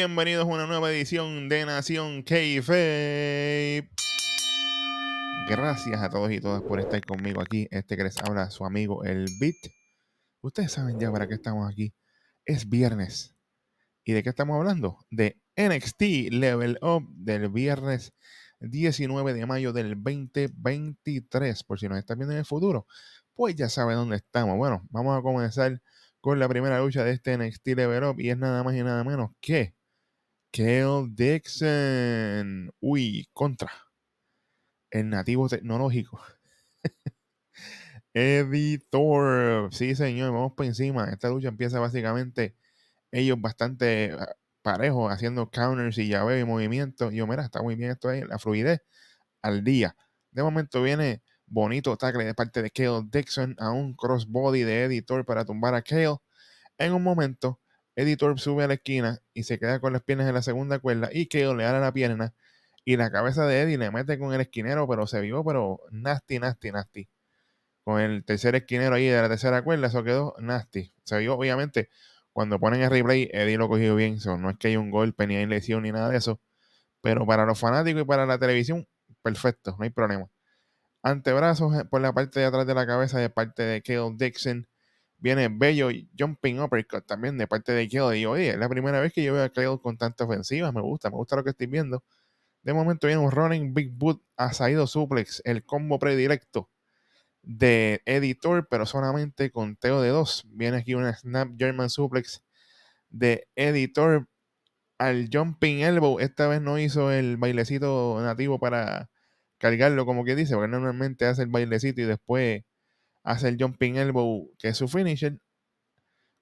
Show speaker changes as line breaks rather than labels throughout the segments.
Bienvenidos a una nueva edición de Nación Keife. Gracias a todos y todas por estar conmigo aquí. Este que les habla su amigo el Beat. Ustedes saben ya para qué estamos aquí. Es viernes. ¿Y de qué estamos hablando? De NXT Level Up del viernes 19 de mayo del 2023. Por si nos están viendo en el futuro, pues ya saben dónde estamos. Bueno, vamos a comenzar con la primera lucha de este NXT Level Up y es nada más y nada menos que Kale Dixon. Uy, contra el nativo tecnológico. Editor. Sí, señor, vamos por encima. Esta lucha empieza básicamente ellos bastante ah, parejos, haciendo counters y llaveo y movimientos. Y yo, mira, está muy bien esto ahí, la fluidez al día. De momento viene bonito tackle de parte de Kale Dixon a un crossbody de Editor para tumbar a Kale. En un momento, Editor sube a la esquina y se queda con las piernas en la segunda cuerda y Kale le da la pierna y la cabeza de Eddie le mete con el esquinero, pero se vio, pero nasty, nasty, nasty. Con el tercer esquinero ahí de la tercera cuerda, eso quedó nasty. Se vio, obviamente, cuando ponen el replay, Eddie lo cogió bien. no es que haya un golpe, ni hay lesión, ni nada de eso. Pero para los fanáticos y para la televisión, perfecto, no hay problema antebrazos eh, por la parte de atrás de la cabeza de parte de Kale Dixon. Viene bello jumping uppercut también de parte de Kale. Y oye, es la primera vez que yo veo a Kale con tanta ofensiva. Me gusta, me gusta lo que estoy viendo. De momento viene un running big boot a Saido suplex, el combo predilecto de editor, pero solamente con teo de dos. Viene aquí una snap German suplex de editor al jumping elbow. Esta vez no hizo el bailecito nativo para cargarlo, como que dice, porque normalmente hace el bailecito y después hace el jumping elbow, que es su finisher.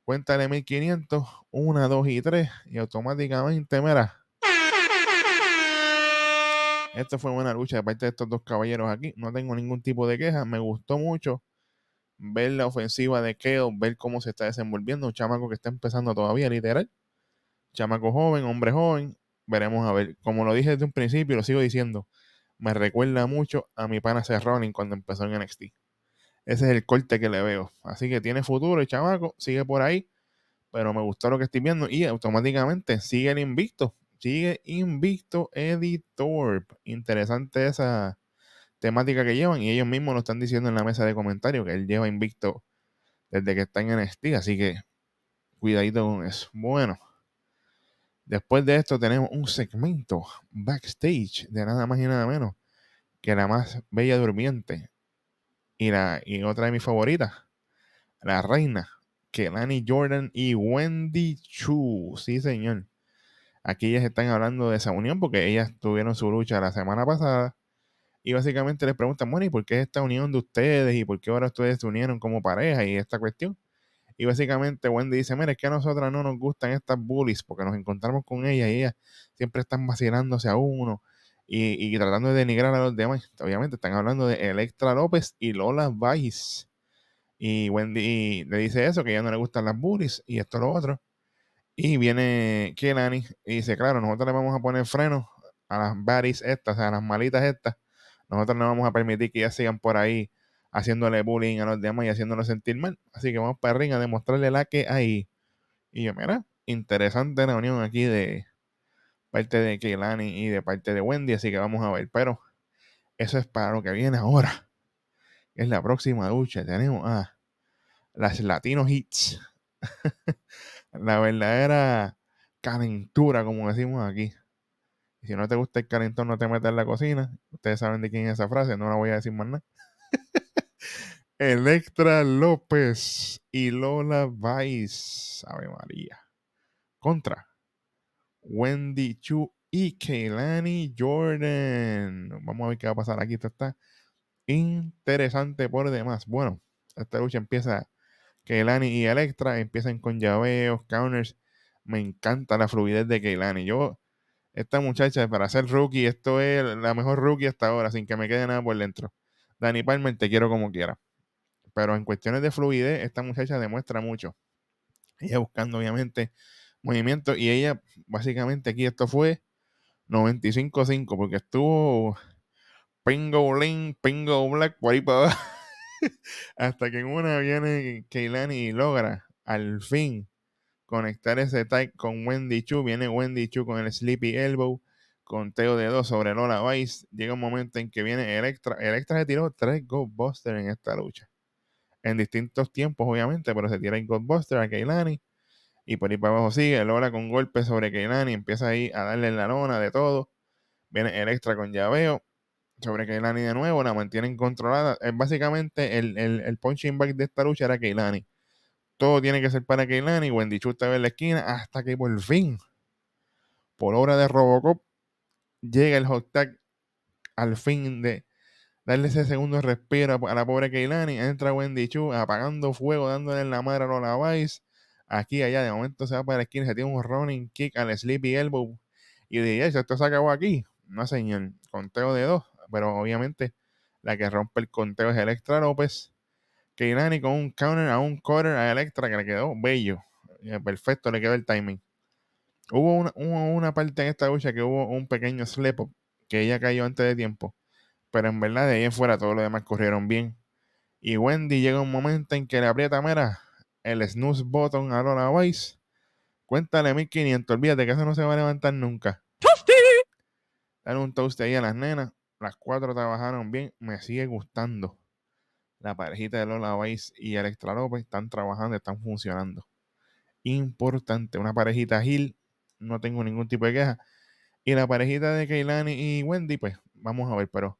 Cuéntale 1500, 1, 2 y 3, y automáticamente, mira. Esto fue buena lucha de parte de estos dos caballeros aquí. No tengo ningún tipo de queja. Me gustó mucho ver la ofensiva de Keo, ver cómo se está desenvolviendo. Un chamaco que está empezando todavía, literal. Chamaco joven, hombre joven. Veremos a ver. Como lo dije desde un principio, lo sigo diciendo me recuerda mucho a mi pana Rollins cuando empezó en NXT. Ese es el corte que le veo. Así que tiene futuro el chamaco, sigue por ahí, pero me gustó lo que estoy viendo y automáticamente sigue el invicto. Sigue invicto editor. Interesante esa temática que llevan y ellos mismos lo están diciendo en la mesa de comentarios que él lleva invicto desde que está en NXT, así que cuidadito con eso. Bueno, Después de esto tenemos un segmento backstage de nada más y nada menos que la más bella durmiente y, la, y otra de mis favoritas, la reina, Kelani Jordan y Wendy Chu. Sí, señor. Aquí ellas están hablando de esa unión porque ellas tuvieron su lucha la semana pasada y básicamente les preguntan, bueno, ¿y por qué esta unión de ustedes y por qué ahora ustedes se unieron como pareja y esta cuestión? Y básicamente Wendy dice, mira, es que a nosotras no nos gustan estas bullies porque nos encontramos con ellas y ellas siempre están vacilándose a uno y, tratando de denigrar a los demás. Obviamente están hablando de Electra López y Lola Vice. Y Wendy le dice eso, que a ella no le gustan las bullies y esto lo otro. Y viene Kelani y dice, claro, nosotros le vamos a poner freno a las baddies estas, a las malitas estas. Nosotros no vamos a permitir que ellas sigan por ahí haciéndole bullying a los demás y haciéndolo sentir mal. Así que vamos para ring a demostrarle la que hay. Y yo, mira, interesante la unión aquí de parte de Keilani y de parte de Wendy. Así que vamos a ver. Pero eso es para lo que viene ahora. Es la próxima lucha. Tenemos a las Latino Hits. la verdadera calentura, como decimos aquí. Si no te gusta el calentón, no te metas en la cocina. Ustedes saben de quién es esa frase, no la voy a decir más nada. Electra López y Lola Vice. Ave María. Contra Wendy Chu y Keilani Jordan. Vamos a ver qué va a pasar aquí. Esto está interesante por demás. Bueno, esta lucha empieza. Keilani y Electra empiezan con llaveos, counters. Me encanta la fluidez de Keilani. Yo, esta muchacha, para ser rookie, esto es la mejor rookie hasta ahora, sin que me quede nada por dentro. Dani Palmer, te quiero como quiera. Pero en cuestiones de fluidez, esta muchacha demuestra mucho. Ella buscando, obviamente, movimiento. Y ella, básicamente, aquí esto fue 95-5, porque estuvo Pingo Link, Pingo Black, por ahí para abajo. Hasta que en una viene Keilani y logra, al fin, conectar ese tag con Wendy Chu. Viene Wendy Chu con el Sleepy Elbow, con Teo de dos sobre Lola Vice. Llega un momento en que viene Electra. Electra se tiró tres Ghostbusters en esta lucha. En distintos tiempos, obviamente, pero se tira el Ghostbuster a Keilani. Y por ahí para abajo sigue Lola con golpes sobre Keilani. Empieza ahí a darle en la lona de todo. Viene Electra con llaveo sobre Keilani de nuevo. La mantienen controlada. Es básicamente el, el punching bag de esta lucha era Keilani todo tiene que ser para Keilani. Wendy Chu estaba en la esquina hasta que por fin, por obra de Robocop, llega el hot tag al fin de darle ese segundo respiro a la pobre Keilani. Entra Wendy Chu apagando fuego, dándole en la madre a Lola Vice. Aquí, allá, de momento se va para la esquina, se tiene un running kick al Sleepy Elbow. Y de esto se acabó aquí. No, señor. Conteo de dos. Pero obviamente la que rompe el conteo es Electra López. Keilani con un counter a un quarter a Electra que le quedó bello. Eh, perfecto, le quedó el timing. Hubo una, parte en esta lucha que hubo un pequeño slip up que ella cayó antes de tiempo. Pero en verdad de ahí en fuera todos los demás corrieron bien. Y Wendy llega un momento en que le aprieta, mira, el snooze button a Lola Weiss. Cuéntale 1500, olvídate que eso no se va a levantar nunca. ¡Toasty! Dale un toast ahí a las nenas. Las cuatro trabajaron bien. Me sigue gustando la parejita de Lola Weiss y Electra López están trabajando, están funcionando. Importante, una parejita Gil, no tengo ningún tipo de queja. Y la parejita de Keilani y Wendy, pues vamos a ver, pero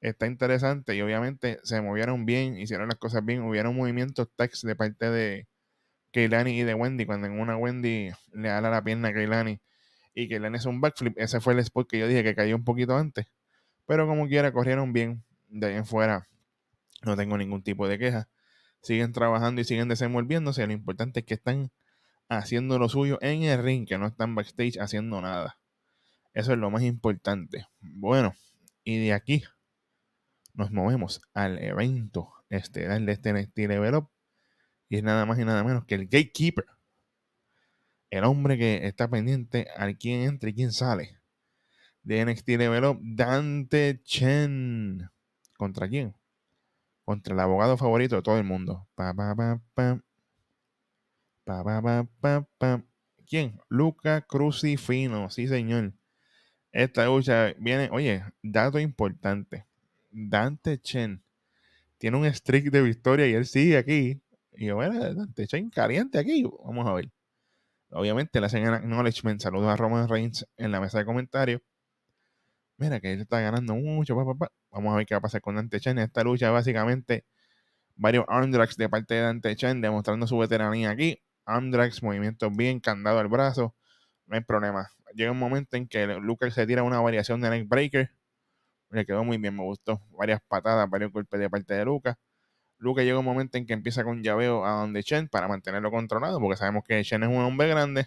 está interesante y obviamente se movieron bien, hicieron las cosas bien, hubieron movimientos tax de parte de Keilani y de Wendy, cuando en una Wendy le ala la pierna a Keilani y Keilani es un backflip, ese fue el spot que yo dije que cayó un poquito antes, pero como quiera corrieron bien, de ahí en fuera no tengo ningún tipo de queja. Siguen trabajando y siguen desenvolviéndose. Lo importante es que están haciendo lo suyo en el ring, que no están backstage haciendo nada. Eso es lo más importante. Bueno, y de aquí nos movemos al evento estelar de este NXT Level Up. Y es nada más y nada menos que el Gatekeeper. El hombre que está pendiente al quién entra y quién sale. De NXT Level Up, Dante Chen. ¿Contra quién? contra el abogado favorito de todo el mundo. Pa, pa, pa, pa. Pa, pa, pa, pa, ¿Quién? Luca Crucifino, sí señor. Esta lucha viene, oye, dato importante. Dante Chen tiene un streak de victoria y él sigue aquí. Y yo, bueno, Dante Chen caliente aquí. Vamos a ver. Obviamente le hacen acknowledgement. Saludos a Roman Reigns en la mesa de comentarios. Mira que él está ganando mucho. Vamos a ver qué va a pasar con Dante Chen. Esta lucha básicamente varios arm de parte de Dante Chen demostrando su veteranía aquí. Arm movimientos bien, candado al brazo. No hay problema. Llega un momento en que Lucas se tira una variación de neck breaker. Le quedó muy bien, me gustó. Varias patadas, varios golpes de parte de Lucas. Lucas llega un momento en que empieza con llaveo a donde Chen para mantenerlo controlado, porque sabemos que Chen es un hombre grande.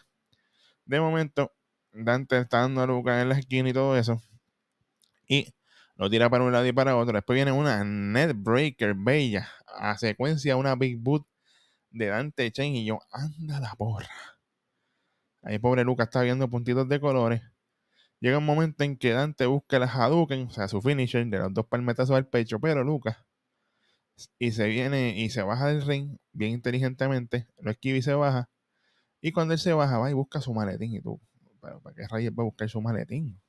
De momento, Dante está dando a Lucas en la esquina y todo eso. Y lo tira para un lado y para otro. Después viene una net breaker bella. A secuencia, una big boot de Dante Chen. Y yo, anda la porra. Ahí pobre Lucas está viendo puntitos de colores. Llega un momento en que Dante busca el Hadouken, o sea, su finisher de los dos palmetazos al pecho, pero Lucas. Y se viene y se baja del ring bien inteligentemente, lo esquiva y se baja. Y cuando él se baja, va y busca su maletín. Y tú, ¿para qué rayos va a buscar su maletín?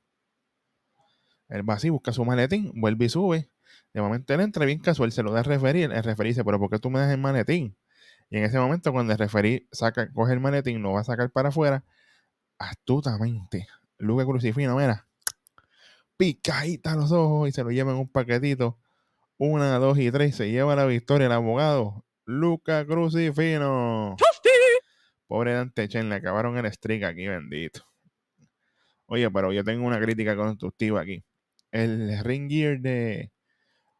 Él va así, busca su maletín, vuelve y sube. De momento él entra bien casual, se lo da a referir. El referí dice, pero ¿por qué tú me das el maletín? Y en ese momento, cuando el referí saca, coge el maletín, lo va a sacar para afuera, astutamente, Luca Crucifino, mira, picadita los ojos y se lo lleva en un paquetito. Una, dos y tres, se lleva la victoria el abogado Luca Crucifino. Pobre Dante Chen, le acabaron el streak aquí, bendito. Oye, pero yo tengo una crítica constructiva aquí el ring gear de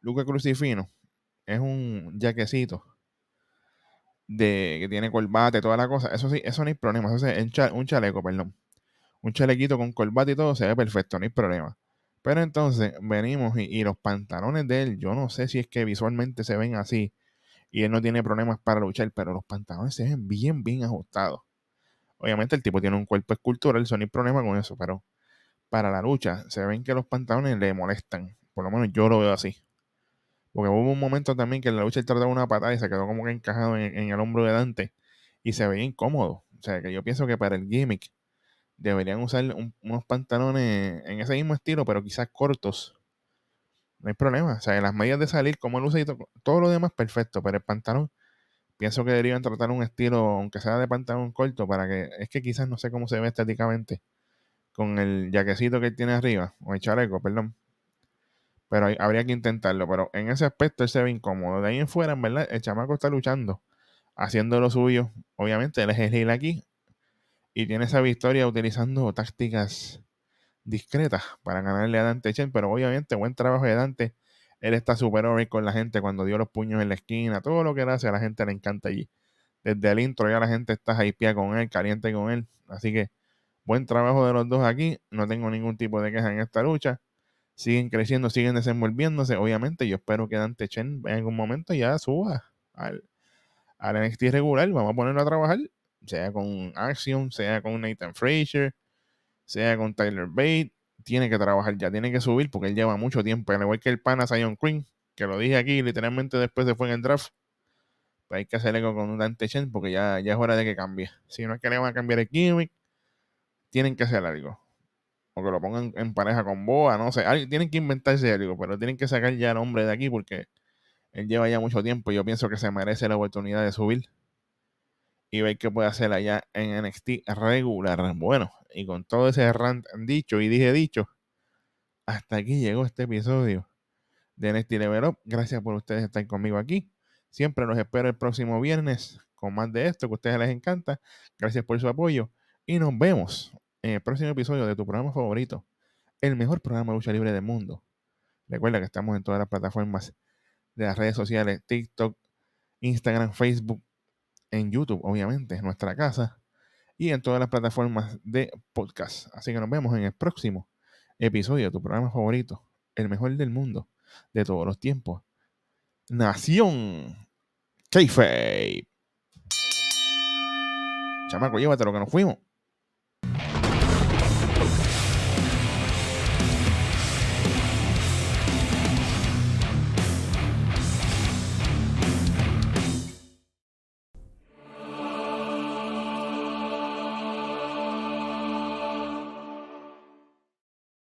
Luca Crucifino es un jaquecito de que tiene corbata y toda la cosa. Eso sí, eso no hay problema. Eso es un chaleco, perdón. Un chalequito con corbata y todo se ve perfecto, no hay problema. Pero entonces venimos y, los pantalones de él, yo no sé si es que visualmente se ven así y él no tiene problemas para luchar, pero los pantalones se ven bien, bien ajustados. Obviamente el tipo tiene un cuerpo escultural, eso no hay problema con eso, pero para la lucha, se ven que los pantalones le molestan. Por lo menos yo lo veo así. Porque hubo un momento también que en la lucha él trataba una patada y se quedó como que encajado en, el hombro de Dante. Y se veía incómodo. O sea, que yo pienso que para el gimmick deberían usar unos pantalones en ese mismo estilo, pero quizás cortos. No hay problema. O sea, en las medidas de salir, como él usa y todo, lo demás, perfecto. Pero el pantalón, pienso que deberían tratar un estilo, aunque sea de pantalón corto, para que. Es que quizás no sé cómo se ve estéticamente con el jaquecito que él tiene arriba, o el chaleco, perdón. Pero habría que intentarlo. Pero en ese aspecto él se ve incómodo. De ahí en fuera, en verdad, el chamaco está luchando, haciendo lo suyo. Obviamente, él es el aquí. Y tiene esa victoria utilizando tácticas discretas para ganarle a Dante Chen. Pero obviamente, buen trabajo de Dante. Él está súper over con la gente cuando dio los puños en la esquina. Todo lo que él hace a la gente le encanta allí. Desde el intro ya la gente está hypeada con él, caliente con él. Así que buen trabajo de los dos aquí. No tengo ningún tipo de queja en esta lucha siguen creciendo, siguen desenvolviéndose. Obviamente, yo espero que Dante Chen en algún momento ya suba al, al NXT regular. Vamos a ponerlo a trabajar, sea con Action, sea con Nathan Frazier, sea con Tyler Bate. Tiene que trabajar ya, tiene que subir porque él lleva mucho tiempo. Al igual que el pana Zion Queen, que lo dije aquí, literalmente después se fue en el draft. Pues hay que hacer algo con Dante Chen porque ya, ya es hora de que cambie. Si no es que le van a cambiar el gimmick, tienen que hacer algo o que lo pongan en pareja con Boa, no sé. tienen que inventarse algo, pero tienen que sacar ya el hombre de aquí porque él lleva ya mucho tiempo y yo pienso que se merece la oportunidad de subir y ver qué puede hacer allá en NXT regular. Bueno, y con todo ese rant dicho y dije dicho, hasta aquí llegó este episodio de NXT Level Up. Gracias por ustedes estar conmigo aquí. Siempre los espero el próximo viernes con más de esto que a ustedes les encanta. Gracias por su apoyo y nos vemos en el próximo episodio de tu programa favorito, el mejor programa de lucha libre del mundo. Recuerda que estamos en todas las plataformas de las redes sociales, TikTok, Instagram, Facebook, en YouTube, obviamente, en nuestra casa, y en todas las plataformas de podcast. Así que nos vemos en el próximo episodio de tu programa favorito, el mejor del mundo, de todos los tiempos. Nación Kayfabe. Chamaco, llévate lo que nos fuimos.